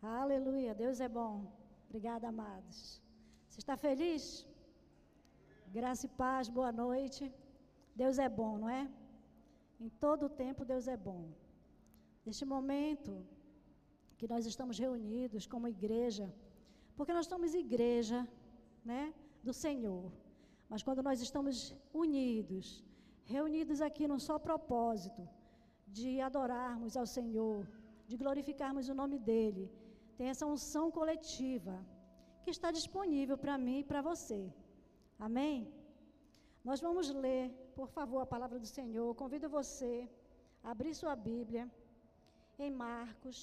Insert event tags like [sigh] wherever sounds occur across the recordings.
Aleluia, Deus é bom. Obrigada, amados. Você está feliz? Graça e paz, boa noite. Deus é bom, não é? Em todo o tempo, Deus é bom. Neste momento que nós estamos reunidos como igreja, porque nós somos igreja, né, do Senhor. Mas quando nós estamos unidos, reunidos aqui num só propósito de adorarmos ao Senhor, de glorificarmos o nome dele, tem essa unção coletiva que está disponível para mim e para você. Amém? Nós vamos ler, por favor, a palavra do Senhor. Convido você a abrir sua Bíblia em Marcos,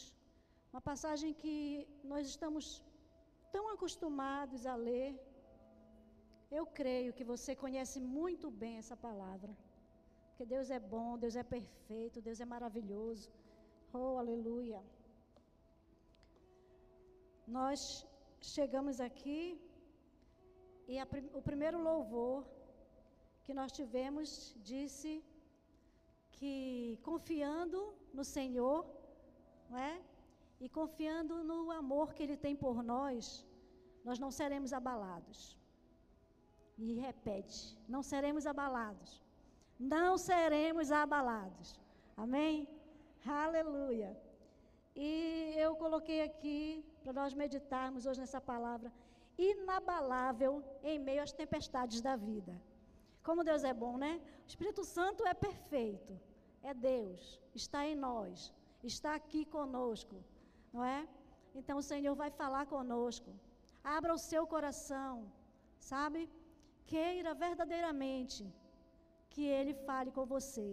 uma passagem que nós estamos tão acostumados a ler. Eu creio que você conhece muito bem essa palavra. Porque Deus é bom, Deus é perfeito, Deus é maravilhoso. Oh, aleluia. Nós chegamos aqui e a, o primeiro louvor que nós tivemos disse que confiando no Senhor, não é? E confiando no amor que Ele tem por nós, nós não seremos abalados. E repete: não seremos abalados. Não seremos abalados. Amém? Aleluia. E eu coloquei aqui para nós meditarmos hoje nessa palavra, inabalável em meio às tempestades da vida. Como Deus é bom, né? O Espírito Santo é perfeito, é Deus, está em nós, está aqui conosco, não é? Então o Senhor vai falar conosco. Abra o seu coração, sabe? Queira verdadeiramente que Ele fale com você,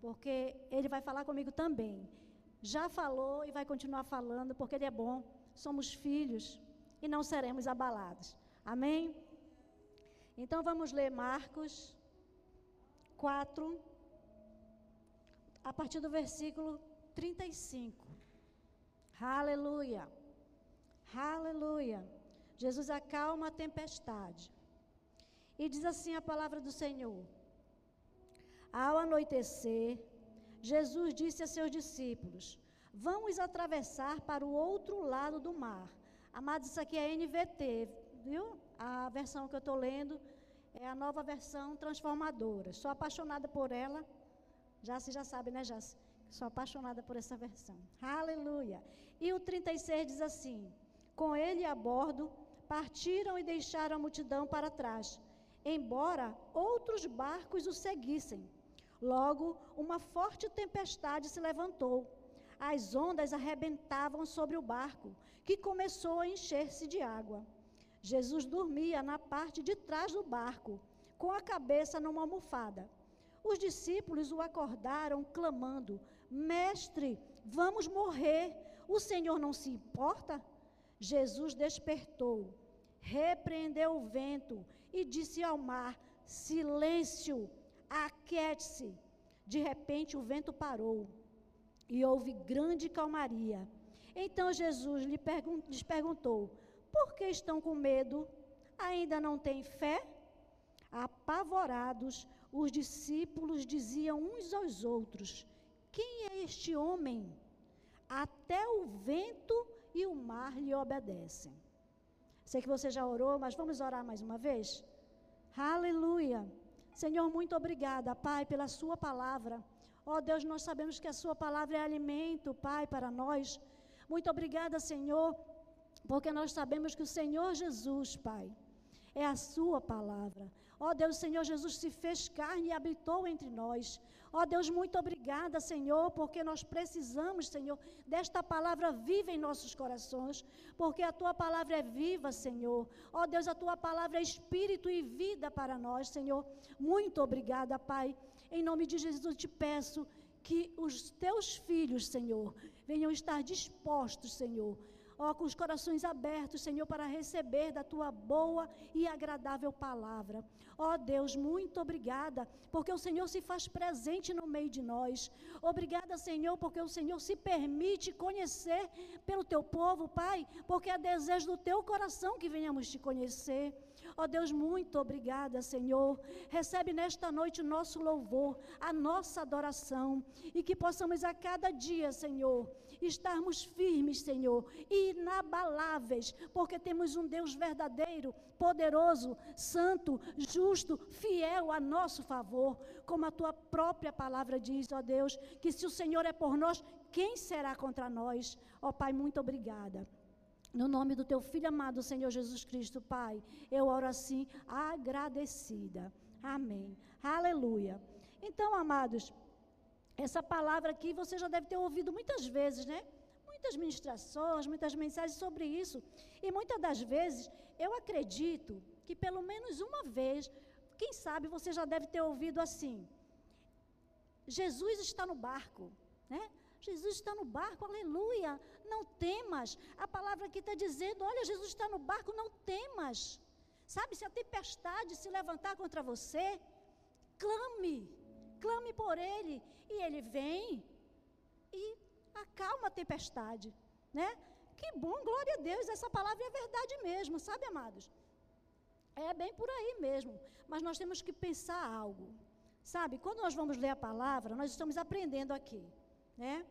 porque Ele vai falar comigo também. Já falou e vai continuar falando, porque Ele é bom somos filhos e não seremos abalados. Amém? Então vamos ler Marcos 4, a partir do versículo 35. Aleluia. Aleluia. Jesus acalma a tempestade. E diz assim a palavra do Senhor: Ao anoitecer, Jesus disse a seus discípulos: Vamos atravessar para o outro lado do mar. Amados, isso aqui é NVT, viu? A versão que eu estou lendo é a nova versão transformadora. Sou apaixonada por ela. Já se já sabe, né, Jace? Sou apaixonada por essa versão. Aleluia. E o 36 diz assim: Com ele a bordo, partiram e deixaram a multidão para trás, embora outros barcos o seguissem. Logo, uma forte tempestade se levantou as ondas arrebentavam sobre o barco, que começou a encher-se de água. Jesus dormia na parte de trás do barco, com a cabeça numa almofada. Os discípulos o acordaram, clamando: Mestre, vamos morrer. O Senhor não se importa? Jesus despertou, repreendeu o vento e disse ao mar: Silêncio, aquiete-se. De repente o vento parou e houve grande calmaria. Então Jesus lhes perguntou: Por que estão com medo? Ainda não têm fé? Apavorados, os discípulos diziam uns aos outros: Quem é este homem? Até o vento e o mar lhe obedecem. Sei que você já orou, mas vamos orar mais uma vez? Aleluia. Senhor, muito obrigada, Pai, pela Sua palavra. Ó oh, Deus, nós sabemos que a Sua palavra é alimento, Pai, para nós. Muito obrigada, Senhor, porque nós sabemos que o Senhor Jesus, Pai, é a Sua palavra. Ó Deus, o Senhor Jesus se fez carne e habitou entre nós. Ó Deus, muito obrigada, Senhor, porque nós precisamos, Senhor, desta palavra viva em nossos corações, porque a tua palavra é viva, Senhor. Ó Deus, a tua palavra é espírito e vida para nós, Senhor. Muito obrigada, Pai. Em nome de Jesus, te peço que os teus filhos, Senhor, venham estar dispostos, Senhor, ó, com os corações abertos, Senhor, para receber da tua boa e agradável palavra. Ó Deus, muito obrigada, porque o Senhor se faz presente no meio de nós. Obrigada, Senhor, porque o Senhor se permite conhecer pelo teu povo, Pai, porque é desejo do teu coração que venhamos te conhecer. Ó Deus, muito obrigada, Senhor. Recebe nesta noite o nosso louvor, a nossa adoração. E que possamos a cada dia, Senhor, estarmos firmes, Senhor, inabaláveis, porque temos um Deus verdadeiro, poderoso, santo, justo, fiel a nosso favor, como a tua própria palavra diz, ó Deus, que se o Senhor é por nós, quem será contra nós? Ó Pai, muito obrigada. No nome do teu filho amado, Senhor Jesus Cristo, Pai, eu oro assim, agradecida. Amém. Aleluia. Então, amados, essa palavra aqui você já deve ter ouvido muitas vezes, né? Muitas ministrações, muitas mensagens sobre isso. E muitas das vezes, eu acredito que pelo menos uma vez, quem sabe você já deve ter ouvido assim: Jesus está no barco, né? Jesus está no barco, aleluia. Não temas. A palavra aqui está dizendo: olha, Jesus está no barco, não temas. Sabe, se a tempestade se levantar contra você, clame, clame por Ele. E Ele vem e acalma a tempestade, né? Que bom, glória a Deus, essa palavra é verdade mesmo, sabe, amados? É bem por aí mesmo, mas nós temos que pensar algo. Sabe, quando nós vamos ler a palavra, nós estamos aprendendo aqui né?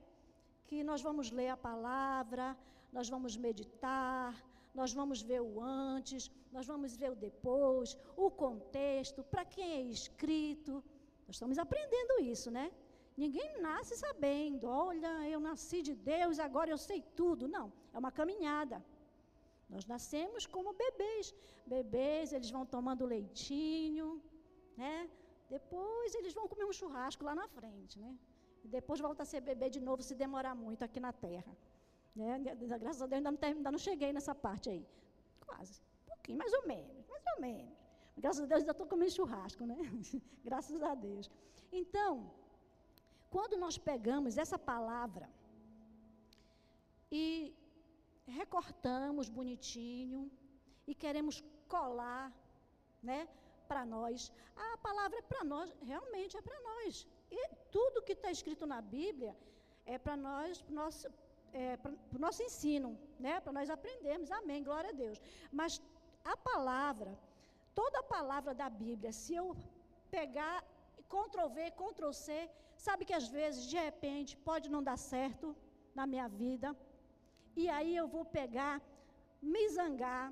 Que nós vamos ler a palavra, nós vamos meditar, nós vamos ver o antes, nós vamos ver o depois, o contexto, para quem é escrito. Nós estamos aprendendo isso, né? Ninguém nasce sabendo, olha, eu nasci de Deus, agora eu sei tudo. Não, é uma caminhada. Nós nascemos como bebês. Bebês, eles vão tomando leitinho, né? Depois eles vão comer um churrasco lá na frente, né? depois volta a ser bebê de novo se demorar muito aqui na terra. Né? Graças a Deus ainda não, ainda não cheguei nessa parte aí. Quase. Um pouquinho, mais ou menos, mais ou menos. Graças a Deus ainda estou comendo churrasco, né? [laughs] Graças a Deus. Então, quando nós pegamos essa palavra e recortamos bonitinho e queremos colar, né, para nós, a palavra é para nós, realmente é para nós. E tudo que está escrito na Bíblia é para nós, para nosso, é, o nosso ensino, né? para nós aprendermos. Amém, glória a Deus. Mas a palavra, toda a palavra da Bíblia, se eu pegar Ctrl V, Ctrl C, sabe que às vezes, de repente, pode não dar certo na minha vida. E aí eu vou pegar, me zangar,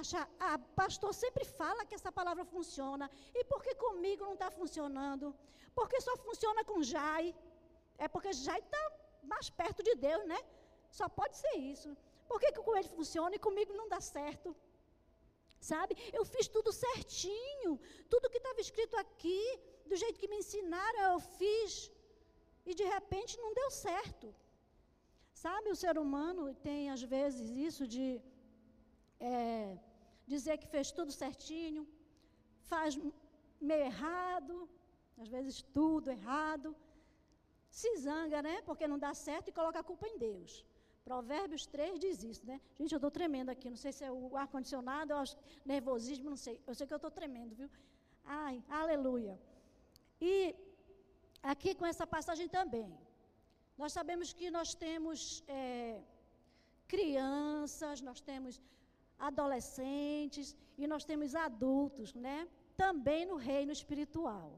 achar, ah, pastor sempre fala que essa palavra funciona, e por que comigo não está funcionando? Porque só funciona com Jai. É porque Jai está mais perto de Deus, né? Só pode ser isso. Por que, que com ele funciona e comigo não dá certo? Sabe? Eu fiz tudo certinho. Tudo que estava escrito aqui, do jeito que me ensinaram, eu fiz. E de repente não deu certo. Sabe, o ser humano tem às vezes isso de é, dizer que fez tudo certinho, faz meio errado, às vezes tudo errado. Se zanga, né? Porque não dá certo e coloca a culpa em Deus. Provérbios 3 diz isso, né? Gente, eu estou tremendo aqui. Não sei se é o ar-condicionado, ou nervosismo, não sei. Eu sei que eu estou tremendo, viu? Ai, aleluia. E aqui com essa passagem também. Nós sabemos que nós temos é, crianças, nós temos adolescentes e nós temos adultos, né? Também no reino espiritual.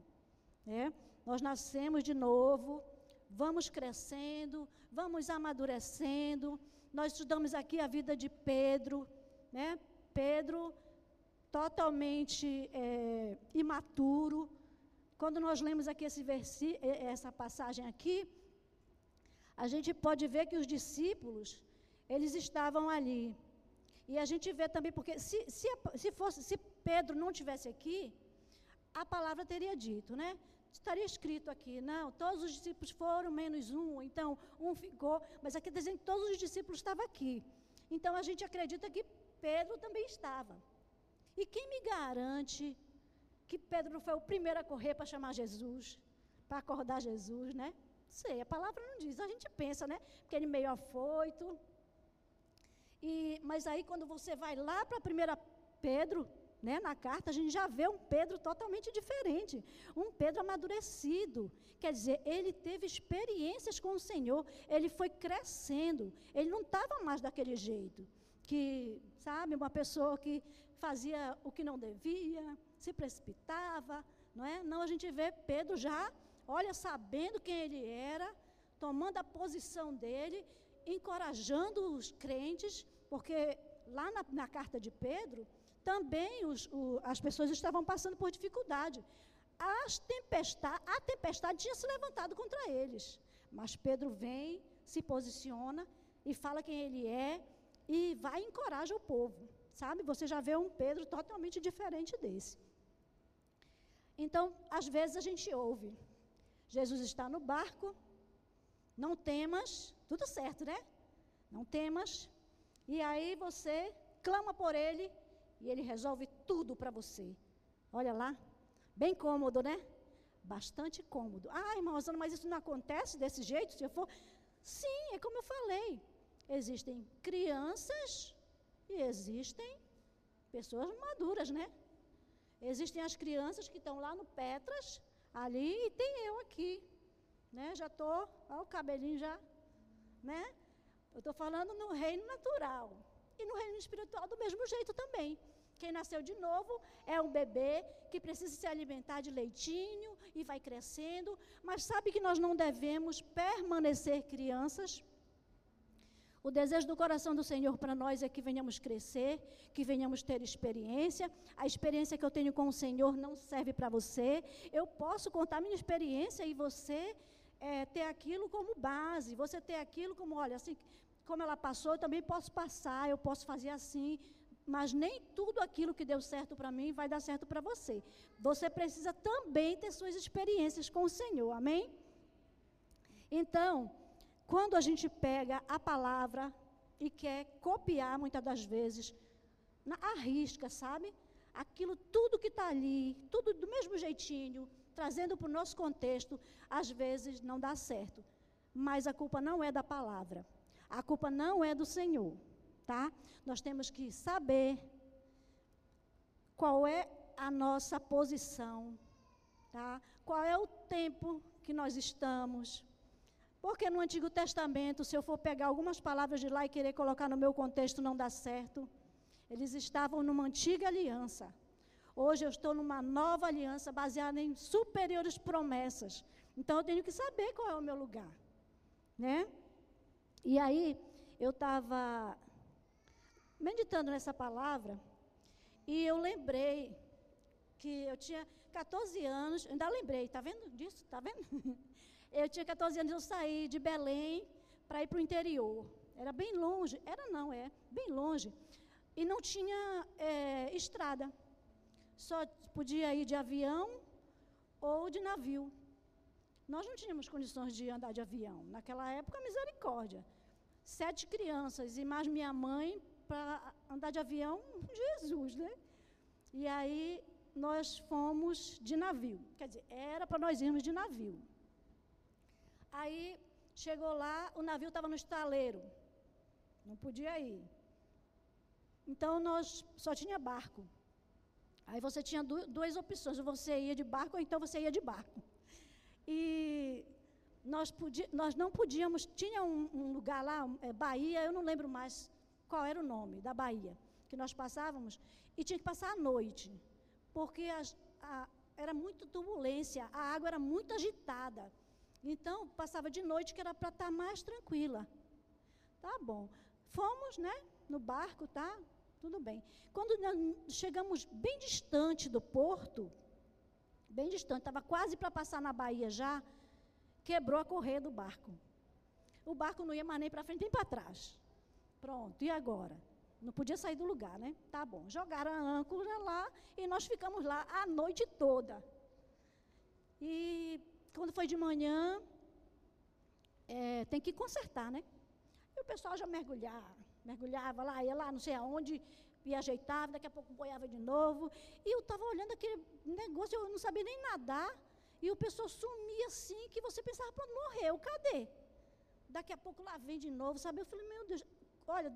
Né? Nós nascemos de novo, vamos crescendo, vamos amadurecendo. Nós estudamos aqui a vida de Pedro, né? Pedro totalmente é, imaturo. Quando nós lemos aqui esse versi essa passagem aqui, a gente pode ver que os discípulos, eles estavam ali. E a gente vê também, porque se, se, se, fosse, se Pedro não tivesse aqui, a palavra teria dito, né? Estaria escrito aqui, não, todos os discípulos foram, menos um, então um ficou, mas aqui dizendo que todos os discípulos estavam aqui. Então a gente acredita que Pedro também estava. E quem me garante que Pedro foi o primeiro a correr para chamar Jesus, para acordar Jesus, né? Sei, a palavra não diz, a gente pensa, né? Porque ele meio afoito. E, mas aí quando você vai lá para a primeira Pedro, né, na carta, a gente já vê um Pedro totalmente diferente, um Pedro amadurecido. Quer dizer, ele teve experiências com o Senhor, ele foi crescendo, ele não estava mais daquele jeito, que, sabe, uma pessoa que fazia o que não devia, se precipitava, não é? Não, a gente vê Pedro já, olha, sabendo quem ele era, tomando a posição dele encorajando os crentes, porque lá na, na carta de Pedro, também os, o, as pessoas estavam passando por dificuldade. As tempestade, a tempestade tinha se levantado contra eles. Mas Pedro vem, se posiciona e fala quem ele é e vai e encoraja o povo. Sabe? Você já vê um Pedro totalmente diferente desse. Então, às vezes a gente ouve: Jesus está no barco, não temas, tudo certo, né? Não temas. E aí você clama por ele e ele resolve tudo para você. Olha lá, bem cômodo, né? Bastante cômodo. Ah, irmã Rosana, mas isso não acontece desse jeito? Se eu for. Sim, é como eu falei. Existem crianças e existem pessoas maduras, né? Existem as crianças que estão lá no Petras, ali, e tem eu aqui. Né? Já estou, olha o cabelinho já, né? Eu estou falando no reino natural. E no reino espiritual do mesmo jeito também. Quem nasceu de novo é um bebê que precisa se alimentar de leitinho e vai crescendo, mas sabe que nós não devemos permanecer crianças? O desejo do coração do Senhor para nós é que venhamos crescer, que venhamos ter experiência. A experiência que eu tenho com o Senhor não serve para você. Eu posso contar minha experiência e você é, ter aquilo como base, você ter aquilo como, olha, assim, como ela passou, eu também posso passar, eu posso fazer assim. Mas nem tudo aquilo que deu certo para mim vai dar certo para você. Você precisa também ter suas experiências com o Senhor, amém? Então, quando a gente pega a palavra e quer copiar, muitas das vezes, na, arrisca, sabe? Aquilo tudo que está ali, tudo do mesmo jeitinho, trazendo para o nosso contexto, às vezes não dá certo. Mas a culpa não é da palavra. A culpa não é do Senhor, tá? Nós temos que saber qual é a nossa posição, tá? Qual é o tempo que nós estamos, porque no Antigo Testamento, se eu for pegar algumas palavras de lá e querer colocar no meu contexto, não dá certo. Eles estavam numa antiga aliança. Hoje eu estou numa nova aliança baseada em superiores promessas. Então eu tenho que saber qual é o meu lugar. Né? E aí eu estava meditando nessa palavra e eu lembrei que eu tinha 14 anos, ainda lembrei, tá vendo disso? Tá vendo? [laughs] Eu tinha 14 anos, eu saí de Belém para ir para o interior. Era bem longe, era não, é, bem longe. E não tinha é, estrada. Só podia ir de avião ou de navio. Nós não tínhamos condições de andar de avião. Naquela época, misericórdia. Sete crianças e mais minha mãe para andar de avião, [laughs] Jesus, né? E aí nós fomos de navio. Quer dizer, era para nós irmos de navio. Aí chegou lá, o navio estava no estaleiro. Não podia ir. Então nós só tinha barco. Aí você tinha duas opções, ou você ia de barco ou então você ia de barco. E nós, nós não podíamos, tinha um, um lugar lá, é, Bahia, eu não lembro mais qual era o nome da Bahia, que nós passávamos, e tinha que passar à noite, porque as, a, era muita turbulência, a água era muito agitada. Então, passava de noite que era para estar tá mais tranquila. Tá bom. Fomos, né, no barco, tá? Tudo bem. Quando chegamos bem distante do porto, bem distante, estava quase para passar na Bahia já, quebrou a correia do barco. O barco não ia mais nem para frente nem para trás. Pronto, e agora? Não podia sair do lugar, né? Tá bom. Jogaram a âncora lá e nós ficamos lá a noite toda. E quando foi de manhã, é, tem que consertar, né? E o pessoal já mergulhava, mergulhava lá, ia lá, não sei aonde, e ajeitava, daqui a pouco boiava de novo. E eu estava olhando aquele negócio, eu não sabia nem nadar, e o pessoal sumia assim, que você pensava, pronto, morreu, cadê? Daqui a pouco lá vem de novo, sabe? Eu falei, meu Deus, olha,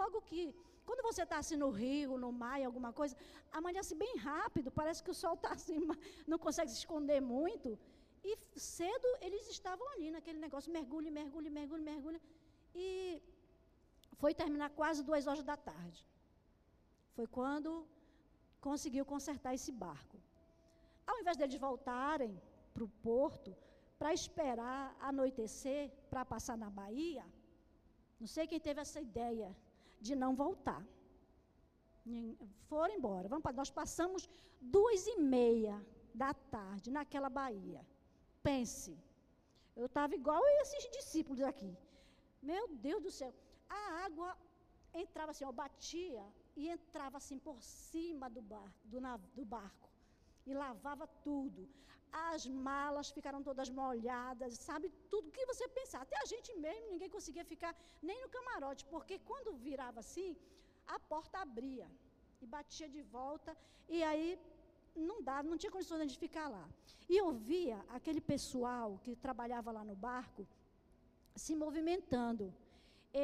logo que, quando você está assim no rio, no mar, alguma coisa, amanhece bem rápido, parece que o sol está assim, não consegue se esconder muito. E cedo eles estavam ali naquele negócio, mergulhe, mergulhe, mergulhe, mergulhe. E foi terminar quase duas horas da tarde. Foi quando conseguiu consertar esse barco. Ao invés deles voltarem para o porto, para esperar anoitecer, para passar na Bahia, Não sei quem teve essa ideia de não voltar. Foram embora. Vamos, nós passamos duas e meia da tarde naquela Bahia. Pense, eu estava igual esses discípulos aqui. Meu Deus do céu. A água entrava assim, ó, batia e entrava assim por cima do, bar, do, do barco. E lavava tudo. As malas ficaram todas molhadas, sabe? Tudo que você pensar. Até a gente mesmo, ninguém conseguia ficar nem no camarote, porque quando virava assim, a porta abria e batia de volta, e aí não dava, não tinha condições de ficar lá. E eu via aquele pessoal que trabalhava lá no barco se movimentando.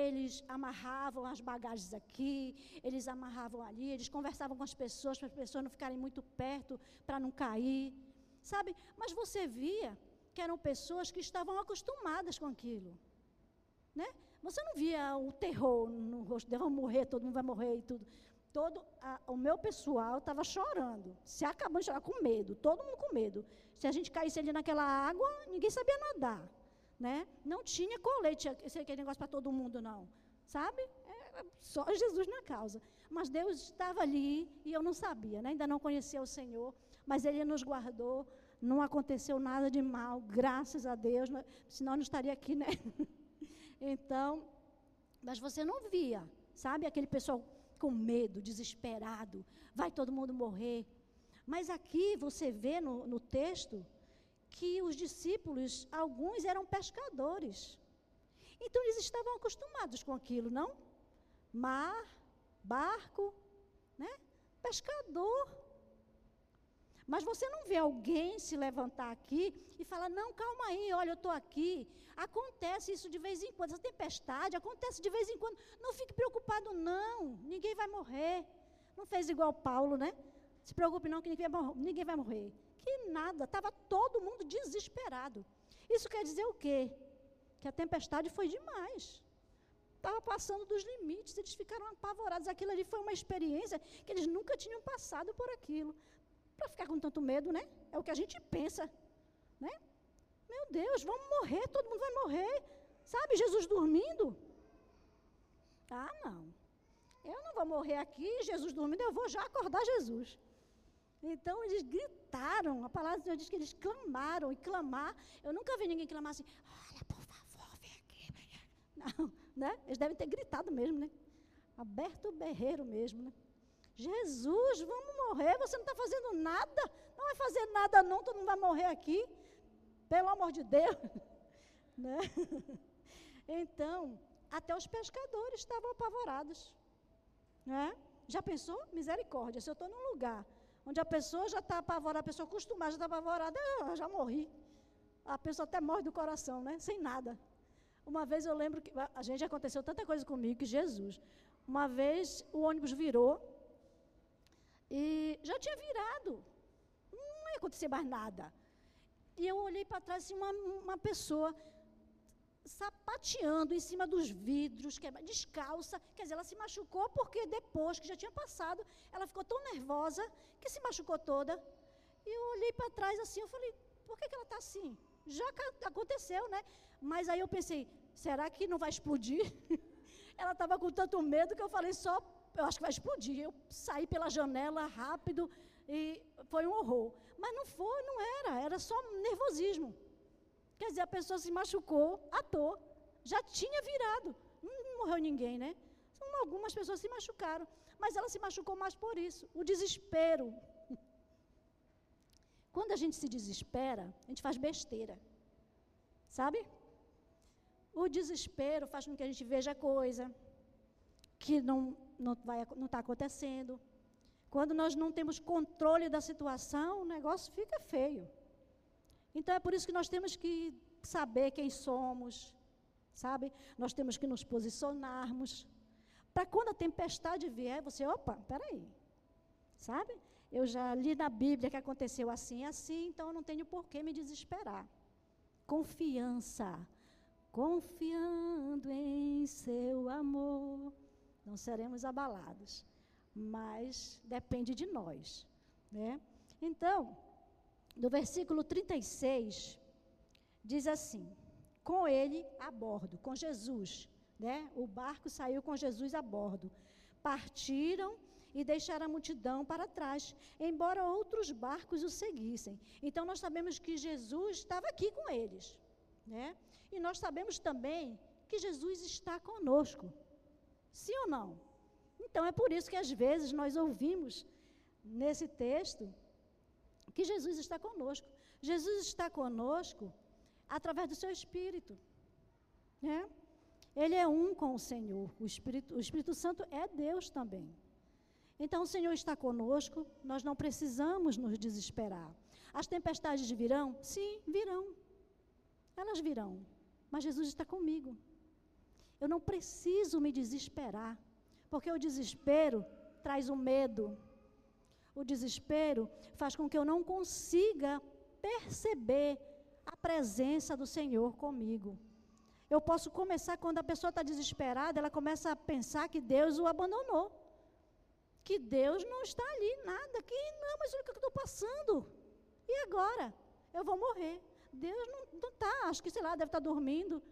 Eles amarravam as bagagens aqui, eles amarravam ali, eles conversavam com as pessoas para as pessoas não ficarem muito perto, para não cair. Sabe? Mas você via que eram pessoas que estavam acostumadas com aquilo. Né? Você não via o terror no rosto, vão morrer, todo mundo vai morrer e tudo. Todo a, o meu pessoal estava chorando, se acabando de chorar com medo, todo mundo com medo. Se a gente caísse ali naquela água, ninguém sabia nadar, né? Não tinha colete, aquele negócio para todo mundo não, sabe? É, só Jesus na causa. Mas Deus estava ali e eu não sabia, né? Ainda não conhecia o Senhor, mas Ele nos guardou. Não aconteceu nada de mal, graças a Deus, né? senão eu não estaria aqui, né? [laughs] então, mas você não via, sabe? Aquele pessoal com medo, desesperado, vai todo mundo morrer. Mas aqui você vê no, no texto que os discípulos, alguns eram pescadores. Então eles estavam acostumados com aquilo, não? Mar, barco, né? Pescador. Mas você não vê alguém se levantar aqui e falar: não, calma aí, olha, eu estou aqui. Acontece isso de vez em quando, essa tempestade acontece de vez em quando. Não fique preocupado, não. Ninguém vai morrer. Não fez igual Paulo, né? Se preocupe, não, que ninguém vai, morrer. Que nada, estava todo mundo desesperado. Isso quer dizer o quê? Que a tempestade foi demais. Estava passando dos limites, eles ficaram apavorados. Aquilo ali foi uma experiência que eles nunca tinham passado por aquilo para ficar com tanto medo, né? É o que a gente pensa, né? Meu Deus, vamos morrer, todo mundo vai morrer. Sabe, Jesus dormindo? Ah, não. Eu não vou morrer aqui, Jesus dormindo, eu vou já acordar Jesus. Então eles gritaram, a palavra de Deus diz que eles clamaram, e clamar, eu nunca vi ninguém clamar assim, olha, por favor, vem aqui. Não, né? Eles devem ter gritado mesmo, né? Aberto o berreiro mesmo, né? Jesus, vamos morrer, você não está fazendo nada, não vai fazer nada não, todo mundo vai morrer aqui, pelo amor de Deus. [laughs] né? [laughs] Então, até os pescadores estavam apavorados. Né? Já pensou? Misericórdia, se eu estou num lugar onde a pessoa já está apavorada, a pessoa acostumada já está apavorada, eu já morri. A pessoa até morre do coração, né? Sem nada. Uma vez eu lembro que a gente aconteceu tanta coisa comigo que Jesus. Uma vez o ônibus virou e já tinha virado. Não ia acontecer mais nada. E eu olhei para trás assim, uma, uma pessoa sapateando em cima dos vidros, descalça. Quer dizer, ela se machucou porque depois que já tinha passado, ela ficou tão nervosa que se machucou toda. E eu olhei para trás assim, eu falei, por que, que ela está assim? Já aconteceu, né? Mas aí eu pensei, será que não vai explodir? [laughs] ela estava com tanto medo que eu falei, só eu acho que vai explodir. Eu saí pela janela rápido e foi um horror. Mas não foi, não era, era só nervosismo. Quer dizer, a pessoa se machucou à toa. Já tinha virado. Não morreu ninguém, né? Algumas pessoas se machucaram. Mas ela se machucou mais por isso. O desespero. [laughs] Quando a gente se desespera, a gente faz besteira. Sabe? O desespero faz com que a gente veja coisa que não não não está acontecendo. Quando nós não temos controle da situação, o negócio fica feio. Então é por isso que nós temos que saber quem somos, sabe? Nós temos que nos posicionarmos. Para quando a tempestade vier, você, opa, peraí, sabe? Eu já li na Bíblia que aconteceu assim assim, então eu não tenho por que me desesperar. Confiança, confiando em seu amor não seremos abalados, mas depende de nós, né? Então, no versículo 36 diz assim: com ele a bordo, com Jesus, né? O barco saiu com Jesus a bordo. Partiram e deixaram a multidão para trás, embora outros barcos o seguissem. Então nós sabemos que Jesus estava aqui com eles, né? E nós sabemos também que Jesus está conosco. Sim ou não? Então é por isso que às vezes nós ouvimos nesse texto que Jesus está conosco. Jesus está conosco através do seu Espírito. Né? Ele é um com o Senhor. O Espírito, o Espírito Santo é Deus também. Então o Senhor está conosco, nós não precisamos nos desesperar. As tempestades virão? Sim, virão. Elas virão. Mas Jesus está comigo. Eu não preciso me desesperar, porque o desespero traz o medo. O desespero faz com que eu não consiga perceber a presença do Senhor comigo. Eu posso começar, quando a pessoa está desesperada, ela começa a pensar que Deus o abandonou. Que Deus não está ali, nada. Que não, mas olha o que eu estou passando. E agora? Eu vou morrer. Deus não está, acho que, sei lá, deve estar tá dormindo.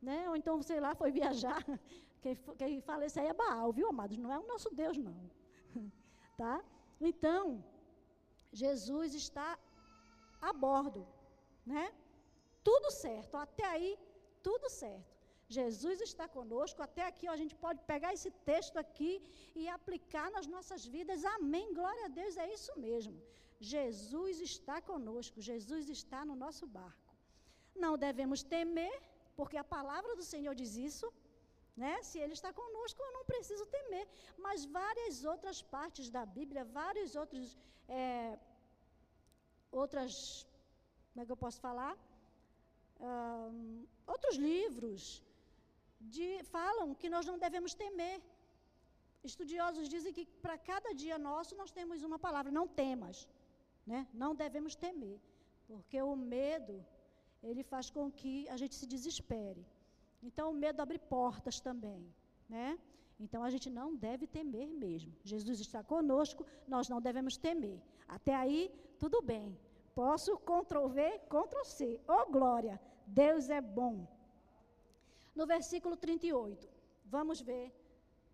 Né? Ou então, sei lá, foi viajar. [laughs] Quem, quem fala isso aí é Baal, viu, amados? Não é o nosso Deus, não. [laughs] tá? Então, Jesus está a bordo, né? Tudo certo, até aí tudo certo. Jesus está conosco, até aqui ó, a gente pode pegar esse texto aqui e aplicar nas nossas vidas. Amém. Glória a Deus, é isso mesmo. Jesus está conosco, Jesus está no nosso barco. Não devemos temer, porque a palavra do Senhor diz isso. Né? Se Ele está conosco, eu não preciso temer. Mas várias outras partes da Bíblia, vários outros. É, outras. Como é que eu posso falar? um, outros livros de, falam que nós não devemos temer. Estudiosos dizem que para cada dia nosso nós temos uma palavra, não temas, né? Não devemos temer, porque o medo ele faz com que a gente se desespere. Então o medo abre portas também, né? Então a gente não deve temer mesmo. Jesus está conosco, nós não devemos temer. Até aí, tudo bem. Posso Ctrl V, Ctrl C. Oh glória! Deus é bom. No versículo 38, vamos ver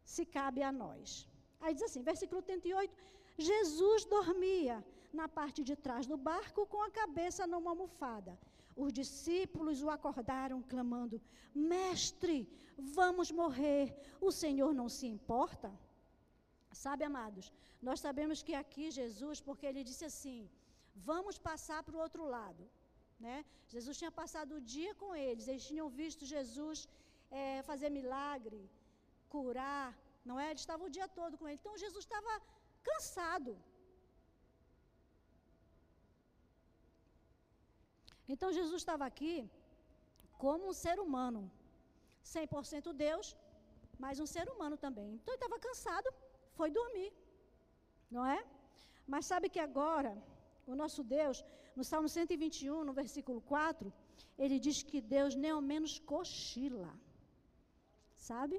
se cabe a nós. Aí diz assim, versículo 38, Jesus dormia na parte de trás do barco com a cabeça numa almofada. Os discípulos o acordaram, clamando: Mestre, vamos morrer, o Senhor não se importa? Sabe, amados, nós sabemos que aqui Jesus, porque ele disse assim: Vamos passar para o outro lado. Né? Jesus tinha passado o dia com eles, eles tinham visto Jesus é, fazer milagre, curar, não é? Ele estava o dia todo com ele. Então Jesus estava cansado. Então Jesus estava aqui como um ser humano, 100% Deus, mas um ser humano também. Então ele estava cansado, foi dormir, não é? Mas sabe que agora o nosso Deus, no Salmo 121, no versículo 4, ele diz que Deus nem ao menos cochila. Sabe?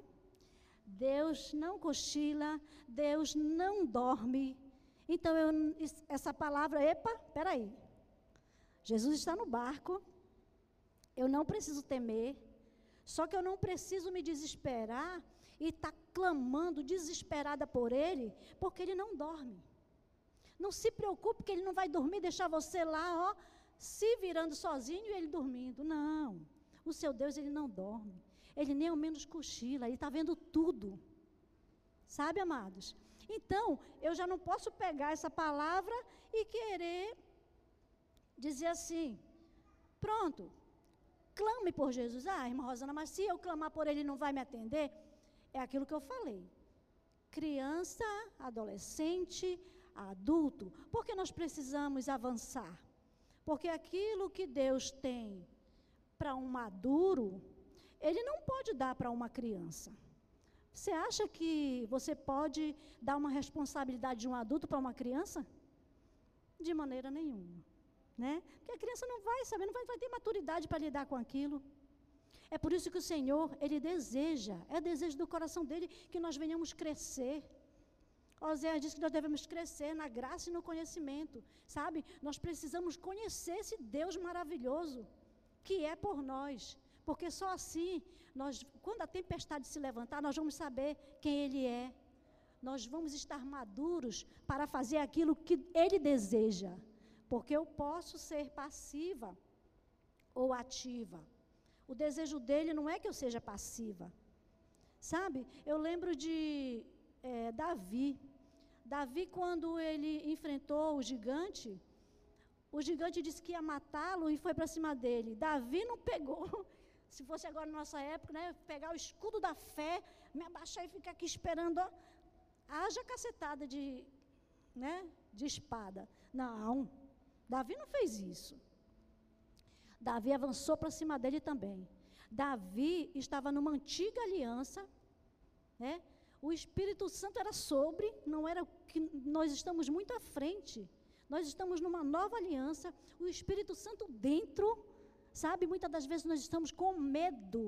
Deus não cochila, Deus não dorme. Então, eu, essa palavra, epa, peraí. Jesus está no barco, eu não preciso temer, só que eu não preciso me desesperar e estar tá clamando desesperada por Ele, porque Ele não dorme. Não se preocupe que ele não vai dormir, deixar você lá, ó, se virando sozinho e ele dormindo. Não. O seu Deus, ele não dorme. Ele nem ao menos cochila, ele está vendo tudo. Sabe, amados? Então, eu já não posso pegar essa palavra e querer dizer assim: pronto, clame por Jesus. Ah, irmã Rosana, mas se eu clamar por ele, não vai me atender? É aquilo que eu falei. Criança, adolescente, adulto, porque nós precisamos avançar. Porque aquilo que Deus tem para um maduro, Ele não pode dar para uma criança. Você acha que você pode dar uma responsabilidade de um adulto para uma criança? De maneira nenhuma. Né? Porque a criança não vai saber, não vai, vai ter maturidade para lidar com aquilo. É por isso que o Senhor, Ele deseja, é desejo do coração dele que nós venhamos crescer. Oséias diz que nós devemos crescer na graça e no conhecimento, sabe? Nós precisamos conhecer esse Deus maravilhoso que é por nós, Porque só assim, nós, quando a tempestade se levantar, nós vamos saber quem Ele é. Nós vamos estar maduros para fazer aquilo que Ele deseja. Porque eu posso ser passiva ou ativa. O desejo dele não é que eu seja passiva. Sabe? Eu lembro de é, Davi. Davi, quando ele enfrentou o gigante, o gigante disse que ia matá-lo e foi para cima dele. Davi não pegou. [laughs] Se fosse agora na nossa época, né, pegar o escudo da fé, me abaixar e ficar aqui esperando, haja cacetada de, né, de espada. Não, Davi não fez isso. Davi avançou para cima dele também. Davi estava numa antiga aliança, né? O Espírito Santo era sobre, não era o que nós estamos muito à frente. Nós estamos numa nova aliança, o Espírito Santo dentro, sabe? Muitas das vezes nós estamos com medo.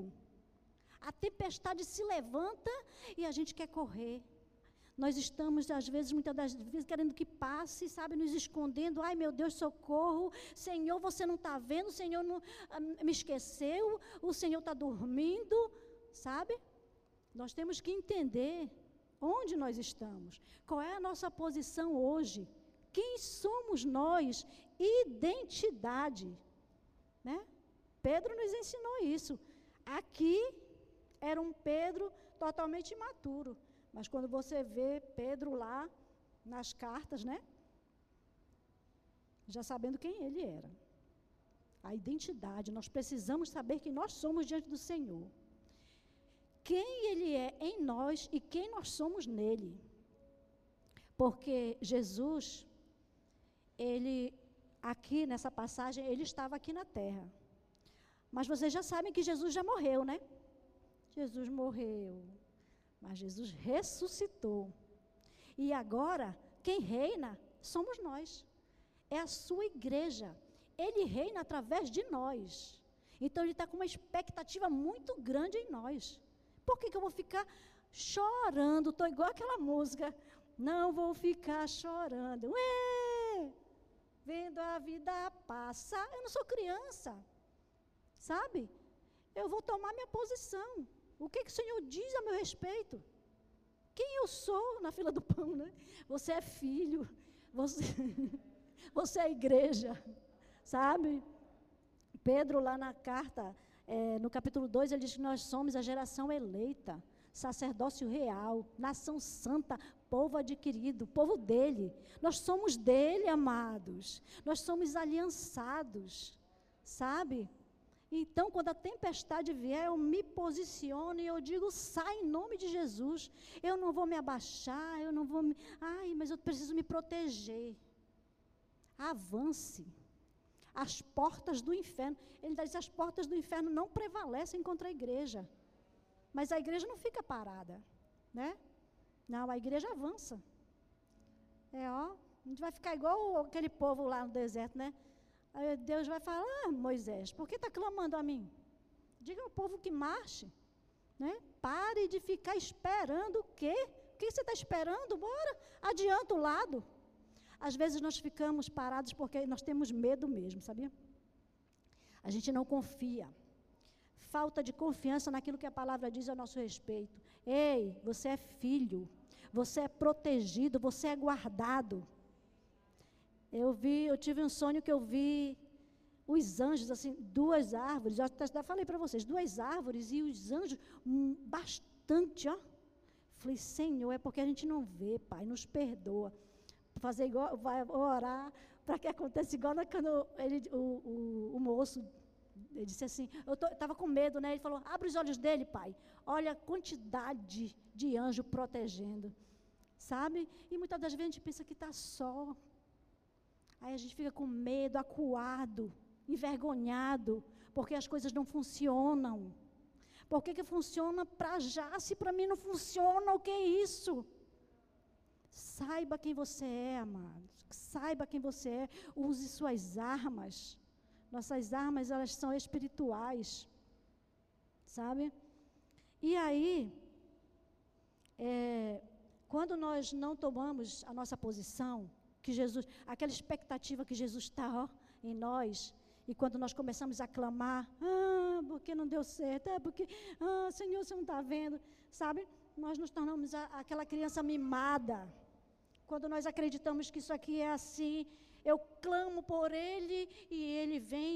A tempestade se levanta e a gente quer correr. Nós estamos, às vezes, muitas das vezes, querendo que passe, sabe, nos escondendo. Ai, meu Deus, socorro. Senhor, você não está vendo, o Senhor não, ah, me esqueceu, o Senhor está dormindo, sabe? Nós temos que entender onde nós estamos, qual é a nossa posição hoje, quem somos nós, identidade. Né? Pedro nos ensinou isso. Aqui era um Pedro totalmente imaturo. Mas quando você vê Pedro lá nas cartas, né? Já sabendo quem ele era. A identidade, nós precisamos saber que nós somos diante do Senhor. Quem ele é em nós e quem nós somos nele. Porque Jesus, ele, aqui nessa passagem, ele estava aqui na terra. Mas vocês já sabem que Jesus já morreu, né? Jesus morreu. Mas Jesus ressuscitou. E agora, quem reina somos nós. É a sua igreja. Ele reina através de nós. Então ele está com uma expectativa muito grande em nós. Por que, que eu vou ficar chorando? Estou igual aquela música. Não vou ficar chorando. Ué! Vendo a vida passar. Eu não sou criança. Sabe? Eu vou tomar minha posição. O que, que o Senhor diz a meu respeito? Quem eu sou na fila do pão, né? Você é filho, você, [laughs] você é igreja, sabe? Pedro, lá na carta, é, no capítulo 2, ele diz que nós somos a geração eleita, sacerdócio real, nação santa, povo adquirido, povo dele. Nós somos dele, amados. Nós somos aliançados, sabe? Então, quando a tempestade vier, eu me posiciono e eu digo: sai em nome de Jesus. Eu não vou me abaixar, eu não vou me. Ai, mas eu preciso me proteger. Avance. As portas do inferno. Ele diz: as portas do inferno não prevalecem contra a igreja. Mas a igreja não fica parada. Né? Não, a igreja avança. É, ó. A gente vai ficar igual aquele povo lá no deserto, né? Aí Deus vai falar, ah, Moisés, por que está clamando a mim? Diga ao povo que marche. Né? Pare de ficar esperando o quê? O que você está esperando? Bora, adianta o lado. Às vezes nós ficamos parados porque nós temos medo mesmo, sabia? A gente não confia. Falta de confiança naquilo que a palavra diz a nosso respeito. Ei, você é filho, você é protegido, você é guardado. Eu vi, eu tive um sonho que eu vi os anjos, assim, duas árvores, já até falei para vocês, duas árvores e os anjos hum, bastante, ó. Falei, Senhor, é porque a gente não vê, Pai, nos perdoa. Fazer igual, vai orar para que aconteça igual quando ele, o, o, o moço ele disse assim, eu estava com medo, né? Ele falou, abre os olhos dele, pai. Olha a quantidade de anjo protegendo. Sabe? E muitas das vezes a gente pensa que está só, Aí a gente fica com medo, acuado, envergonhado, porque as coisas não funcionam. Por que, que funciona para já, se para mim não funciona, o que é isso? Saiba quem você é, amado. Saiba quem você é. Use suas armas. Nossas armas, elas são espirituais. Sabe? E aí, é, quando nós não tomamos a nossa posição, que Jesus, aquela expectativa que Jesus está em nós, e quando nós começamos a clamar, ah, porque não deu certo, é porque, ah, Senhor, você não está vendo, sabe? Nós nos tornamos a, aquela criança mimada. Quando nós acreditamos que isso aqui é assim, eu clamo por Ele e Ele vem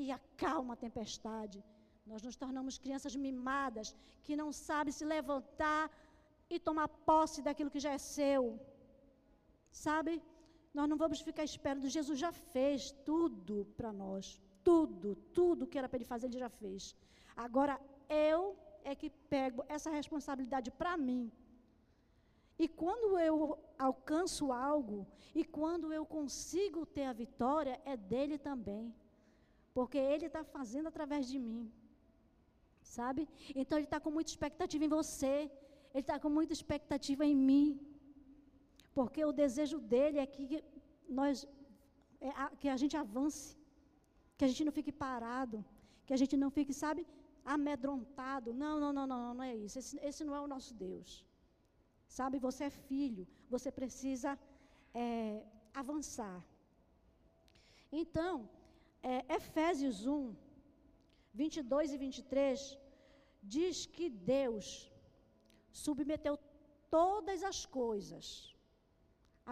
e acalma a tempestade. Nós nos tornamos crianças mimadas, que não sabem se levantar e tomar posse daquilo que já é seu. Sabe? Nós não vamos ficar esperando. Jesus já fez tudo para nós. Tudo, tudo que era para ele fazer, ele já fez. Agora eu é que pego essa responsabilidade para mim. E quando eu alcanço algo, e quando eu consigo ter a vitória, é dele também. Porque ele está fazendo através de mim. Sabe? Então ele está com muita expectativa em você. Ele está com muita expectativa em mim. Porque o desejo dele é que nós é, a, que a gente avance, que a gente não fique parado, que a gente não fique, sabe, amedrontado. Não, não, não, não, não é isso. Esse, esse não é o nosso Deus. Sabe, você é filho, você precisa é, avançar. Então, é, Efésios 1, 22 e 23, diz que Deus submeteu todas as coisas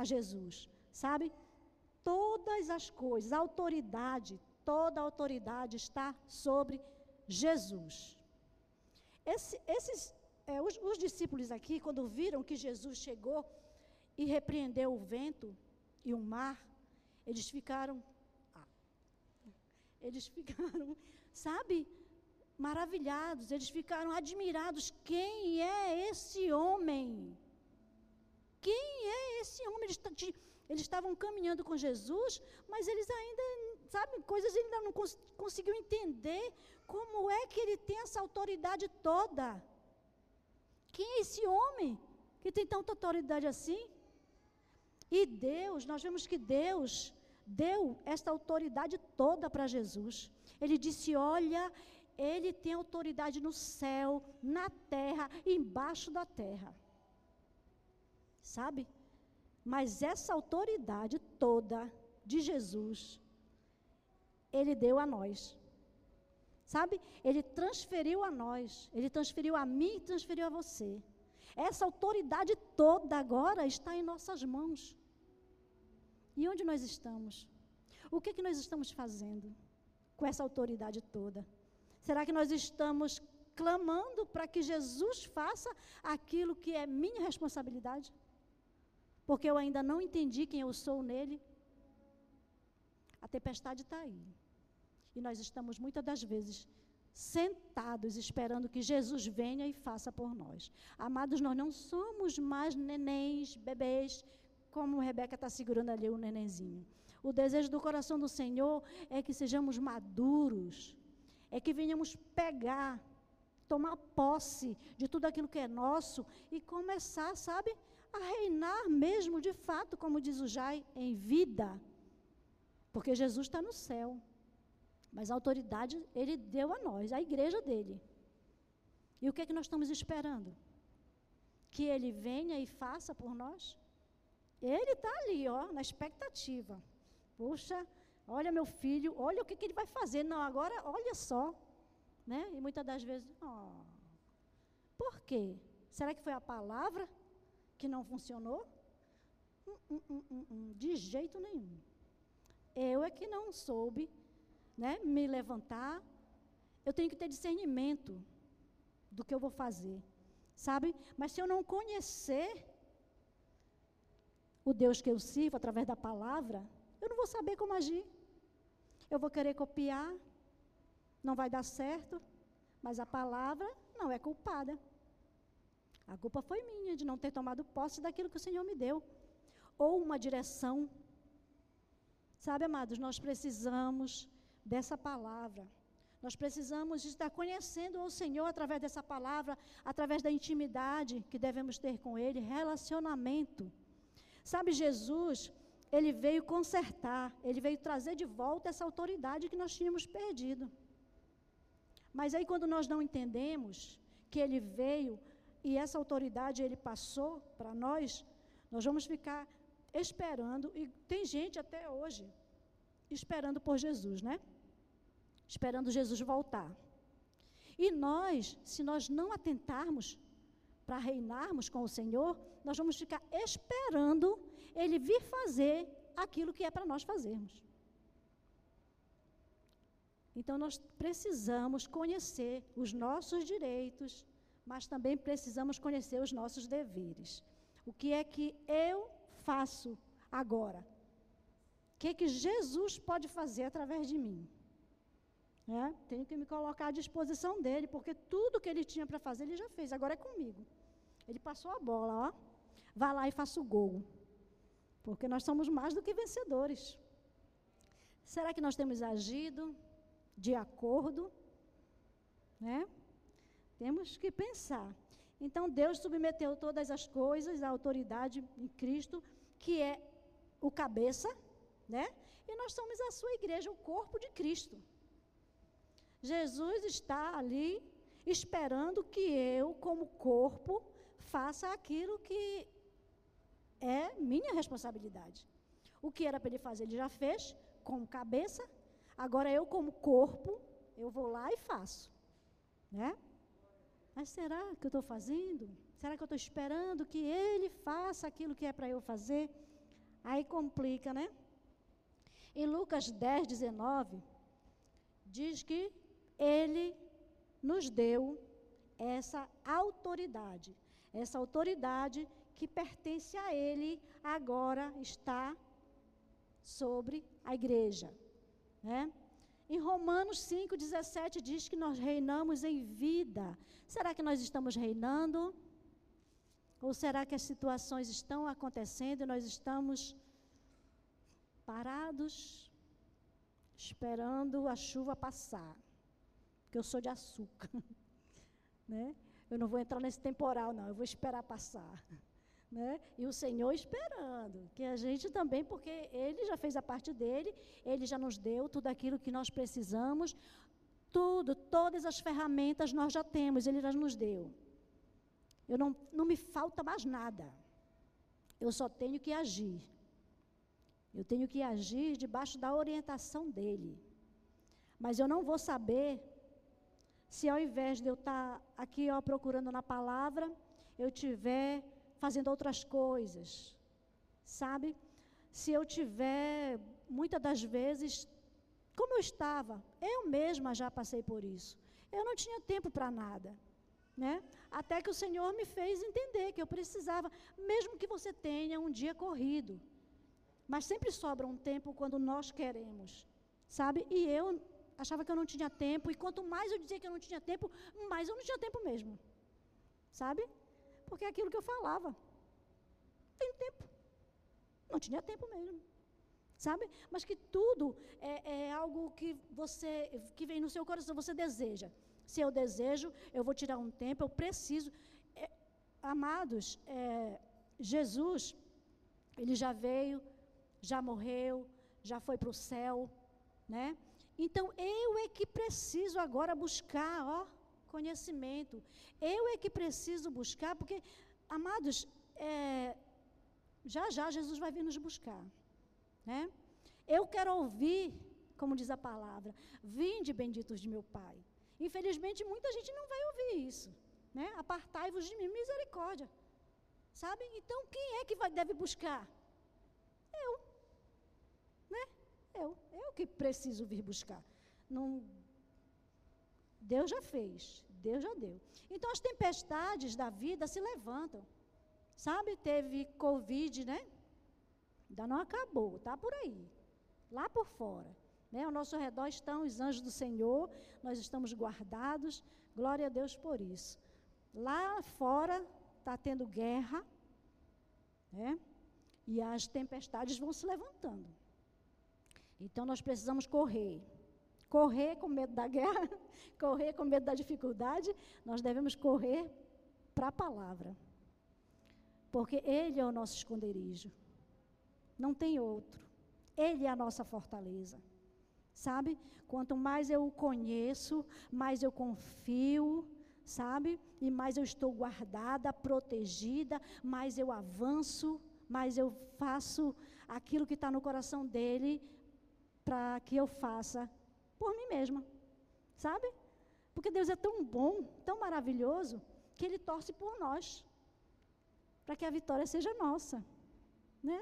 a Jesus, sabe? Todas as coisas, a autoridade, toda a autoridade está sobre Jesus. Esse, esses, é, os, os discípulos aqui, quando viram que Jesus chegou e repreendeu o vento e o mar, eles ficaram, ah, eles ficaram, [laughs] sabe, maravilhados, eles ficaram admirados. Quem é esse homem? Quem é esse homem? Eles, eles estavam caminhando com Jesus, mas eles ainda, sabe, coisas ainda não cons entender como é que ele tem essa autoridade toda. Quem é esse homem que tem tanta autoridade assim? E Deus, nós vemos que Deus deu esta autoridade toda para Jesus. Ele disse: Olha, ele tem autoridade no céu, na terra, embaixo da terra. Sabe? Mas essa autoridade toda de Jesus, ele deu a nós. Sabe? Ele transferiu a nós, ele transferiu a mim e transferiu a você. Essa autoridade toda agora está em nossas mãos. E onde nós estamos? O que, que nós estamos fazendo com essa autoridade toda? Será que nós estamos clamando para que Jesus faça aquilo que é minha responsabilidade? Porque eu ainda não entendi quem eu sou nele. A tempestade está aí. E nós estamos muitas das vezes sentados esperando que Jesus venha e faça por nós. Amados, nós não somos mais nenéns, bebês, como Rebeca está segurando ali o nenenzinho. O desejo do coração do Senhor é que sejamos maduros, é que venhamos pegar, tomar posse de tudo aquilo que é nosso e começar, sabe, a reinar mesmo de fato, como diz o Jai, em vida. Porque Jesus está no céu. Mas a autoridade ele deu a nós, a igreja dele. E o que é que nós estamos esperando? Que ele venha e faça por nós? Ele está ali, ó, na expectativa. Puxa, olha meu filho, olha o que, que ele vai fazer. Não, agora olha só. Né? E muitas das vezes, oh, por quê? Será que foi a palavra que não funcionou? Hum, hum, hum, hum de jeito nenhum. Eu é que não soube né, me levantar, eu tenho que ter discernimento do que eu vou fazer, sabe? Mas se eu não conhecer o Deus que eu sirvo através da palavra, eu não vou saber como agir. Eu vou querer copiar, não vai dar certo, mas a palavra não é culpada. A culpa foi minha de não ter tomado posse daquilo que o Senhor me deu. Ou uma direção. Sabe, amados, nós precisamos dessa palavra. Nós precisamos estar conhecendo o Senhor através dessa palavra, através da intimidade que devemos ter com Ele, relacionamento. Sabe, Jesus, Ele veio consertar, Ele veio trazer de volta essa autoridade que nós tínhamos perdido. Mas aí, quando nós não entendemos que Ele veio e essa autoridade Ele passou para nós, nós vamos ficar esperando, e tem gente até hoje esperando por Jesus, né? esperando Jesus voltar. E nós, se nós não atentarmos para reinarmos com o Senhor, nós vamos ficar esperando Ele vir fazer aquilo que é para nós fazermos. Então nós precisamos conhecer os nossos direitos, mas também precisamos conhecer os nossos deveres. O que é que eu faço agora? O que é que Jesus pode fazer através de mim? É, tenho que me colocar à disposição dele, porque tudo que ele tinha para fazer, ele já fez, agora é comigo. Ele passou a bola, ó. Vá lá e faça o gol. Porque nós somos mais do que vencedores. Será que nós temos agido de acordo? Né? Temos que pensar. Então Deus submeteu todas as coisas à autoridade em Cristo, que é o cabeça, né? E nós somos a sua igreja, o corpo de Cristo. Jesus está ali esperando que eu, como corpo, faça aquilo que é minha responsabilidade. O que era para ele fazer, ele já fez, como cabeça. Agora eu, como corpo, eu vou lá e faço. Né? Mas será que eu estou fazendo? Será que eu estou esperando que ele faça aquilo que é para eu fazer? Aí complica, né? Em Lucas 10, 19, diz que ele nos deu essa autoridade. Essa autoridade que pertence a ele agora está sobre a igreja. Né? Em Romanos 5,17 diz que nós reinamos em vida. Será que nós estamos reinando? Ou será que as situações estão acontecendo e nós estamos parados, esperando a chuva passar? porque eu sou de açúcar. [laughs] né? Eu não vou entrar nesse temporal, não, eu vou esperar passar. Né? E o Senhor esperando, que a gente também, porque Ele já fez a parte dele, Ele já nos deu tudo aquilo que nós precisamos, tudo, todas as ferramentas nós já temos, Ele já nos deu. Eu não, não me falta mais nada. Eu só tenho que agir. Eu tenho que agir debaixo da orientação dele. Mas eu não vou saber se ao invés de eu estar tá aqui ó, procurando na palavra, eu estiver fazendo outras coisas, sabe? Se eu tiver, muitas das vezes, como eu estava, eu mesma já passei por isso. Eu não tinha tempo para nada, né? Até que o Senhor me fez entender que eu precisava, mesmo que você tenha um dia corrido, mas sempre sobra um tempo quando nós queremos, sabe? E eu achava que eu não tinha tempo, e quanto mais eu dizia que eu não tinha tempo, mais eu não tinha tempo mesmo. Sabe? Porque é aquilo que eu falava. Tem tempo. Não tinha tempo mesmo. Sabe? Mas que tudo é, é algo que você, que vem no seu coração, você deseja. Se eu desejo, eu vou tirar um tempo, eu preciso. É, amados, é, Jesus, ele já veio, já morreu, já foi para o céu, né? Então eu é que preciso agora buscar, ó, conhecimento. Eu é que preciso buscar, porque, amados, é, já já Jesus vai vir nos buscar, né? Eu quero ouvir, como diz a palavra, vinde benditos de meu Pai. Infelizmente, muita gente não vai ouvir isso, né? Apartai-vos de mim, misericórdia. Sabe? Então, quem é que vai, deve buscar? Eu. Né? Eu, eu que preciso vir buscar. Não, Deus já fez, Deus já deu. Então as tempestades da vida se levantam. Sabe, teve Covid, né? Ainda não acabou, está por aí. Lá por fora. Né? Ao nosso redor estão os anjos do Senhor, nós estamos guardados. Glória a Deus por isso. Lá fora está tendo guerra, né? E as tempestades vão se levantando. Então nós precisamos correr. Correr com medo da guerra, [laughs] correr com medo da dificuldade, nós devemos correr para a palavra. Porque Ele é o nosso esconderijo. Não tem outro. Ele é a nossa fortaleza. Sabe? Quanto mais eu o conheço, mais eu confio, sabe? E mais eu estou guardada, protegida, mais eu avanço, mais eu faço aquilo que está no coração dele para que eu faça por mim mesma. Sabe? Porque Deus é tão bom, tão maravilhoso, que Ele torce por nós, para que a vitória seja nossa. Né?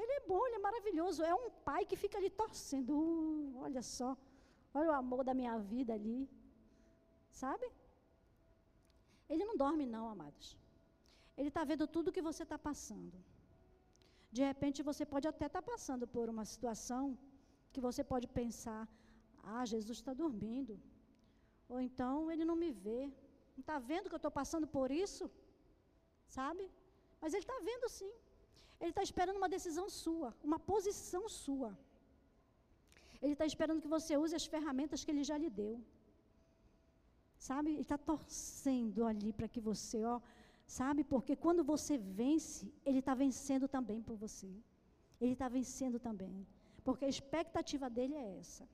Ele é bom, Ele é maravilhoso. É um pai que fica ali torcendo. Uh, olha só, olha o amor da minha vida ali. Sabe? Ele não dorme, não, amados. Ele está vendo tudo que você está passando. De repente, você pode até estar tá passando por uma situação que você pode pensar: ah, Jesus está dormindo. Ou então, ele não me vê. Não está vendo que eu estou passando por isso? Sabe? Mas ele está vendo sim. Ele está esperando uma decisão sua, uma posição sua. Ele está esperando que você use as ferramentas que ele já lhe deu. Sabe? Ele está torcendo ali para que você, ó, sabe? Porque quando você vence, ele está vencendo também por você. Ele está vencendo também. Porque a expectativa dele é essa.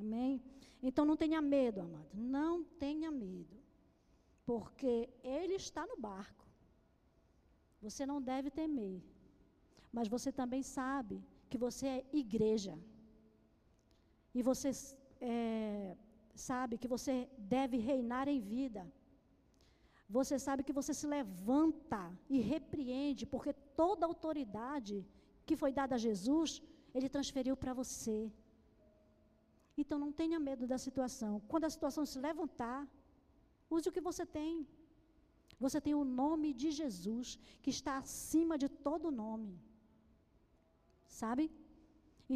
Amém? Então não tenha medo, amado. Não tenha medo. Porque ele está no barco. Você não deve temer. Mas você também sabe que você é igreja. E você é, sabe que você deve reinar em vida. Você sabe que você se levanta e repreende, porque toda autoridade que foi dada a Jesus, Ele transferiu para você. Então não tenha medo da situação. Quando a situação se levantar, use o que você tem. Você tem o nome de Jesus, que está acima de todo nome. Sabe?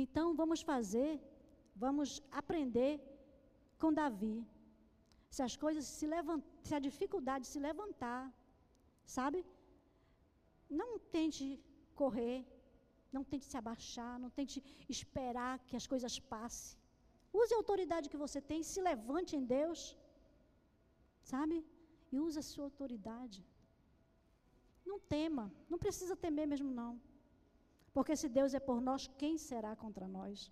Então vamos fazer, vamos aprender com Davi. Se as coisas se levantar, se a dificuldade se levantar, sabe? Não tente correr, não tente se abaixar, não tente esperar que as coisas passem. Use a autoridade que você tem, se levante em Deus, sabe? E use a sua autoridade. Não tema, não precisa temer mesmo não. Porque se Deus é por nós, quem será contra nós?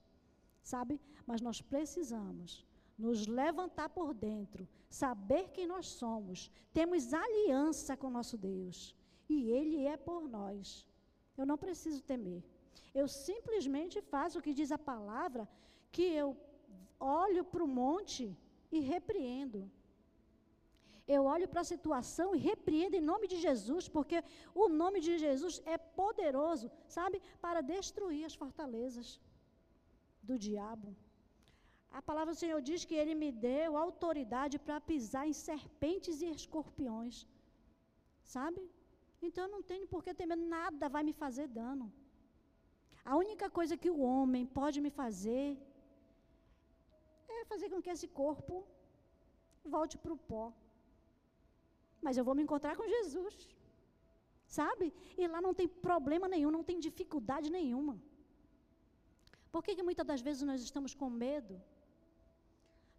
Sabe? Mas nós precisamos nos levantar por dentro, saber quem nós somos, temos aliança com nosso Deus e Ele é por nós. Eu não preciso temer. Eu simplesmente faço o que diz a palavra, que eu olho para o monte e repreendo. Eu olho para a situação e repreendo em nome de Jesus, porque o nome de Jesus é poderoso, sabe, para destruir as fortalezas do diabo. A palavra do Senhor diz que Ele me deu autoridade para pisar em serpentes e escorpiões. Sabe? Então eu não tenho por que temer, nada vai me fazer dano. A única coisa que o homem pode me fazer é fazer com que esse corpo volte para o pó. Mas eu vou me encontrar com Jesus. Sabe? E lá não tem problema nenhum, não tem dificuldade nenhuma. Por que, que muitas das vezes nós estamos com medo?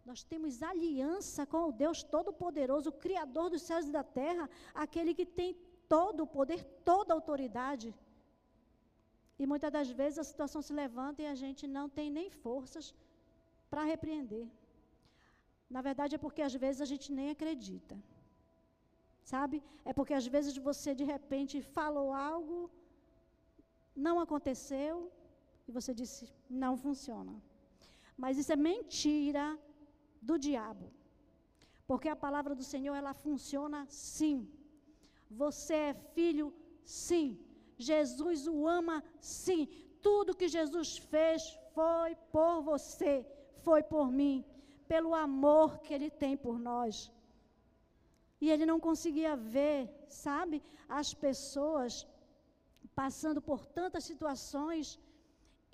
Nós temos aliança com o Deus Todo-Poderoso, o Criador dos céus e da terra, aquele que tem todo o poder, toda a autoridade. E muitas das vezes a situação se levanta e a gente não tem nem forças para repreender. Na verdade, é porque às vezes a gente nem acredita. Sabe? É porque às vezes você de repente falou algo, não aconteceu, e você disse, não funciona. Mas isso é mentira do diabo. Porque a palavra do Senhor, ela funciona sim. Você é filho, sim. Jesus o ama, sim. Tudo que Jesus fez foi por você, foi por mim, pelo amor que ele tem por nós. E ele não conseguia ver, sabe, as pessoas passando por tantas situações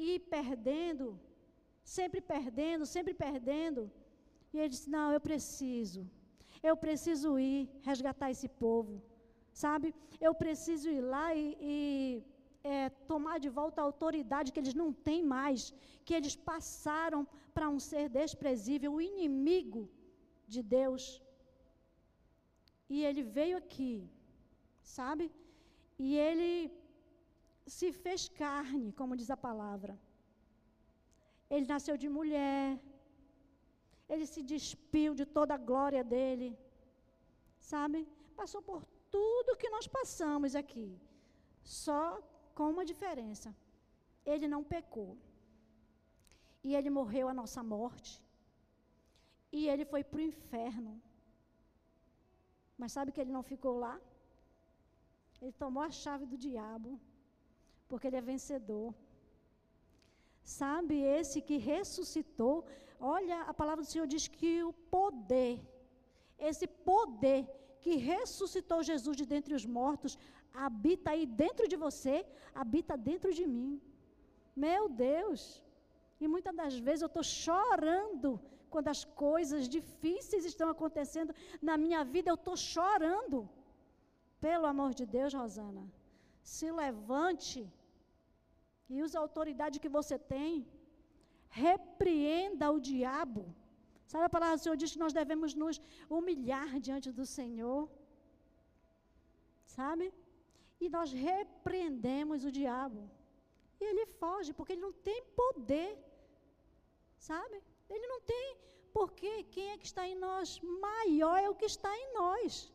e perdendo, sempre perdendo, sempre perdendo. E ele disse: Não, eu preciso. Eu preciso ir resgatar esse povo. Sabe? Eu preciso ir lá e, e é, tomar de volta a autoridade que eles não têm mais, que eles passaram para um ser desprezível, o inimigo de Deus. E ele veio aqui, sabe? E ele se fez carne, como diz a palavra. Ele nasceu de mulher, ele se despiu de toda a glória dele. Sabe? Passou por tudo que nós passamos aqui. Só com uma diferença. Ele não pecou. E ele morreu a nossa morte. e ele foi para o inferno. Mas sabe que ele não ficou lá? Ele tomou a chave do diabo, porque ele é vencedor. Sabe, esse que ressuscitou, olha, a palavra do Senhor diz que o poder, esse poder que ressuscitou Jesus de dentre os mortos, habita aí dentro de você, habita dentro de mim. Meu Deus! E muitas das vezes eu estou chorando quando as coisas difíceis estão acontecendo na minha vida, eu estou chorando. Pelo amor de Deus, Rosana, se levante e use a autoridade que você tem, repreenda o diabo. Sabe a palavra do Senhor diz que nós devemos nos humilhar diante do Senhor. Sabe? E nós repreendemos o diabo. E ele foge, porque ele não tem poder. Sabe? Ele não tem. Porque quem é que está em nós? Maior é o que está em nós.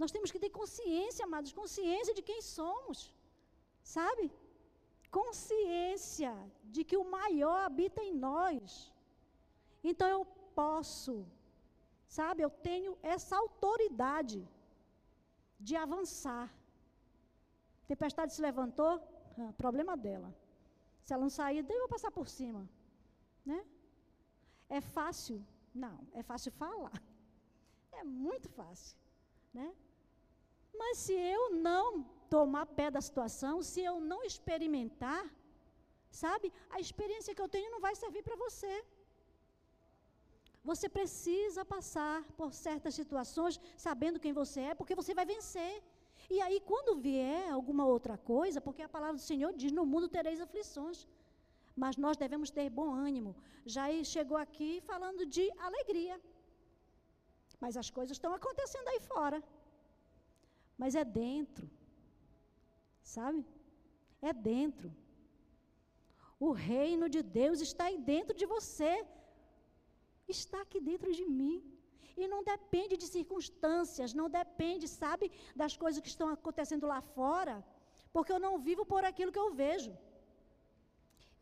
Nós temos que ter consciência, amados, consciência de quem somos. Sabe? Consciência de que o maior habita em nós. Então eu posso, sabe? Eu tenho essa autoridade de avançar. Tempestade se levantou, ah, problema dela. Se ela não sair, eu vou passar por cima. Né? É fácil? Não, é fácil falar. [laughs] É muito fácil. Né? Mas se eu não tomar pé da situação, se eu não experimentar, sabe, a experiência que eu tenho não vai servir para você. Você precisa passar por certas situações sabendo quem você é, porque você vai vencer. E aí, quando vier alguma outra coisa, porque a palavra do Senhor diz: no mundo tereis aflições. Mas nós devemos ter bom ânimo. Jair chegou aqui falando de alegria. Mas as coisas estão acontecendo aí fora mas é dentro. Sabe? É dentro. O reino de Deus está aí dentro de você. Está aqui dentro de mim. E não depende de circunstâncias, não depende, sabe, das coisas que estão acontecendo lá fora, porque eu não vivo por aquilo que eu vejo.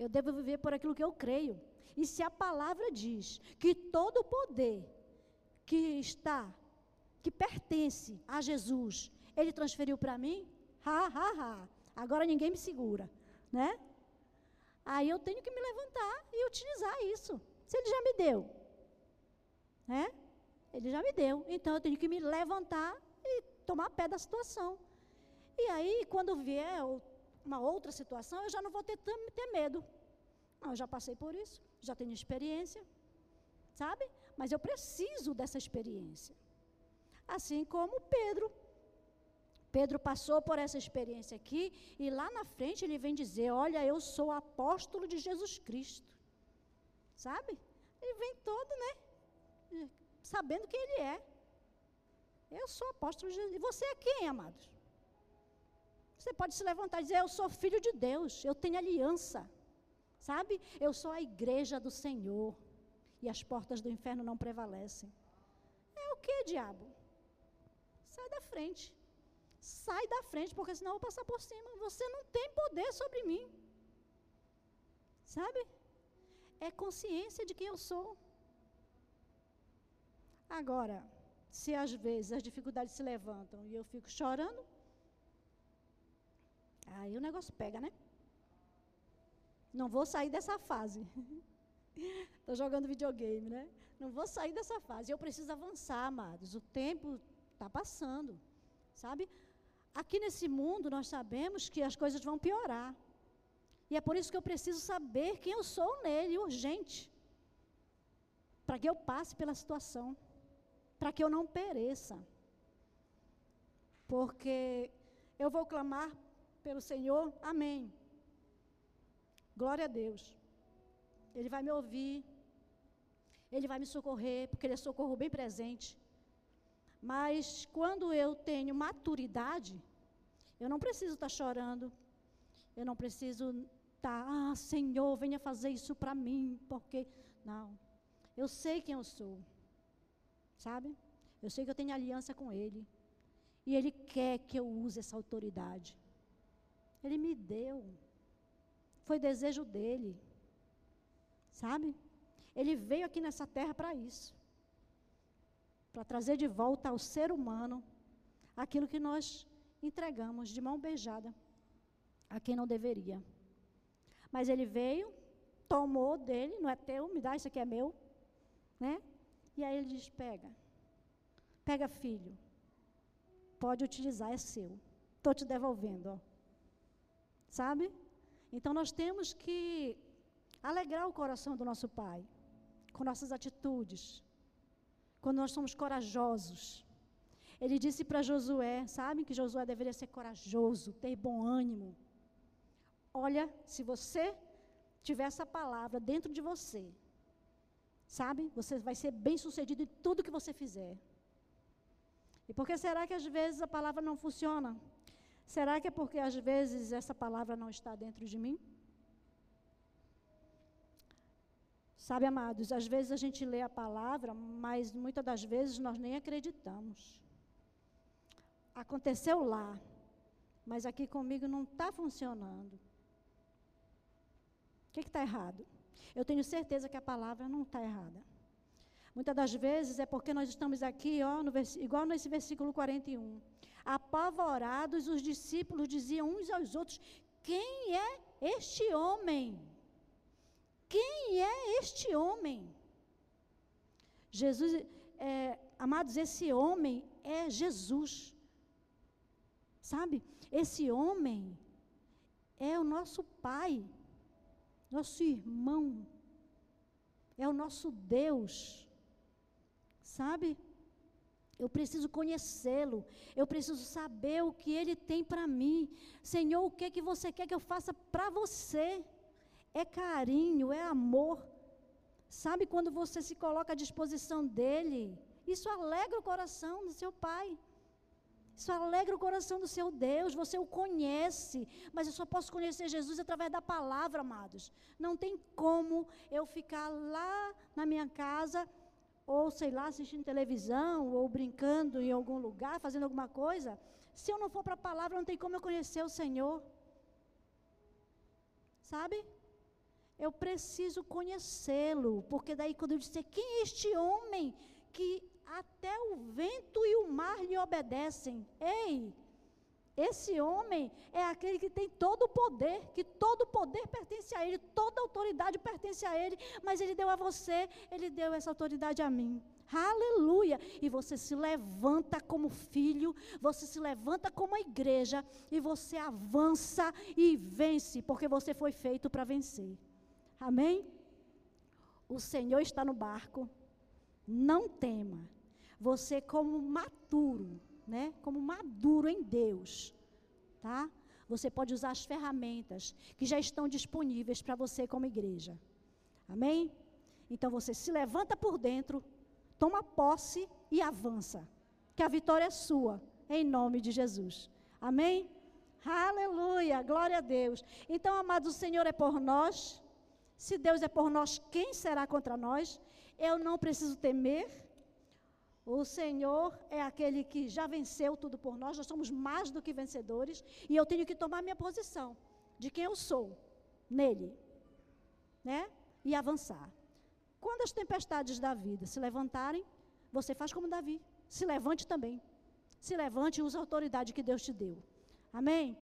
Eu devo viver por aquilo que eu creio. E se a palavra diz que todo o poder que está, que pertence a Jesus, ele transferiu para mim, ha, ha, ha. Agora ninguém me segura, né? Aí eu tenho que me levantar e utilizar isso. Se ele já me deu, né? Ele já me deu. Então eu tenho que me levantar e tomar pé da situação. E aí, quando vier uma outra situação, eu já não vou ter, ter medo. Não, eu já passei por isso, já tenho experiência, sabe? Mas eu preciso dessa experiência. Assim como Pedro Pedro passou por essa experiência aqui e lá na frente ele vem dizer: Olha, eu sou apóstolo de Jesus Cristo. Sabe? Ele vem todo, né? Sabendo quem ele é. Eu sou apóstolo de Jesus. E você é quem, amados? Você pode se levantar e dizer: Eu sou filho de Deus, eu tenho aliança. Sabe? Eu sou a igreja do Senhor. E as portas do inferno não prevalecem. É o que, diabo? Sai da frente. Sai da frente, porque senão eu vou passar por cima. Você não tem poder sobre mim. Sabe? É consciência de quem eu sou. Agora, se às vezes as dificuldades se levantam e eu fico chorando, aí o negócio pega, né? Não vou sair dessa fase. [laughs] Estou jogando videogame, né? Não vou sair dessa fase. Eu preciso avançar, amados. O tempo está passando, sabe? Aqui nesse mundo nós sabemos que as coisas vão piorar. E é por isso que eu preciso saber quem eu sou nele, urgente. Para que eu passe pela situação. Para que eu não pereça. Porque eu vou clamar pelo Senhor, amém. Glória a Deus. Ele vai me ouvir. Ele vai me socorrer, porque Ele é socorro bem presente. Mas quando eu tenho maturidade, eu não preciso estar tá chorando. Eu não preciso estar, tá, ah, Senhor, venha fazer isso para mim, porque. Não. Eu sei quem eu sou. Sabe? Eu sei que eu tenho aliança com Ele. E Ele quer que eu use essa autoridade. Ele me deu. Foi desejo dele. Sabe? Ele veio aqui nessa terra para isso para trazer de volta ao ser humano aquilo que nós entregamos de mão beijada a quem não deveria. Mas ele veio, tomou dele, não é teu, me dá, isso aqui é meu, né? E aí ele diz: pega, pega filho, pode utilizar, é seu, estou te devolvendo, ó. sabe? Então nós temos que alegrar o coração do nosso Pai com nossas atitudes, quando nós somos corajosos. Ele disse para Josué, sabe que Josué deveria ser corajoso, ter bom ânimo. Olha, se você tiver essa palavra dentro de você, sabe? Você vai ser bem sucedido em tudo que você fizer. E por que será que às vezes a palavra não funciona? Será que é porque às vezes essa palavra não está dentro de mim? Sabe, amados, às vezes a gente lê a palavra, mas muitas das vezes nós nem acreditamos. Aconteceu lá, mas aqui comigo não está funcionando. O que está errado? Eu tenho certeza que a palavra não está errada. Muitas das vezes é porque nós estamos aqui, ó, no igual nesse versículo 41. Apavorados, os discípulos diziam uns aos outros: Quem é este homem? Quem é este homem? Jesus, é, amados, esse homem é Jesus. Sabe? Esse homem é o nosso Pai, nosso irmão, é o nosso Deus. Sabe? Eu preciso conhecê-lo. Eu preciso saber o que ele tem para mim. Senhor, o que é que você quer que eu faça para você? é carinho, é amor. Sabe quando você se coloca à disposição dele? Isso alegra o coração do seu pai. Isso alegra o coração do seu Deus. Você o conhece, mas eu só posso conhecer Jesus através da palavra, amados. Não tem como eu ficar lá na minha casa, ou sei lá, assistindo televisão, ou brincando em algum lugar, fazendo alguma coisa. Se eu não for para a palavra, não tem como eu conhecer o Senhor. Sabe? eu preciso conhecê-lo, porque daí quando eu disser quem é este homem que até o vento e o mar lhe obedecem, ei, esse homem é aquele que tem todo o poder, que todo o poder pertence a ele, toda a autoridade pertence a ele, mas ele deu a você, ele deu essa autoridade a mim. Aleluia! E você se levanta como filho, você se levanta como a igreja, e você avança e vence, porque você foi feito para vencer. Amém? O Senhor está no barco. Não tema. Você como maturo, né? Como maduro em Deus, tá? Você pode usar as ferramentas que já estão disponíveis para você como igreja. Amém? Então você se levanta por dentro, toma posse e avança. Que a vitória é sua, em nome de Jesus. Amém? Aleluia, glória a Deus. Então, amados, o Senhor é por nós. Se Deus é por nós, quem será contra nós? Eu não preciso temer. O Senhor é aquele que já venceu tudo por nós, nós somos mais do que vencedores, e eu tenho que tomar minha posição de quem eu sou nele, né? E avançar. Quando as tempestades da vida se levantarem, você faz como Davi, se levante também. Se levante e use a autoridade que Deus te deu. Amém?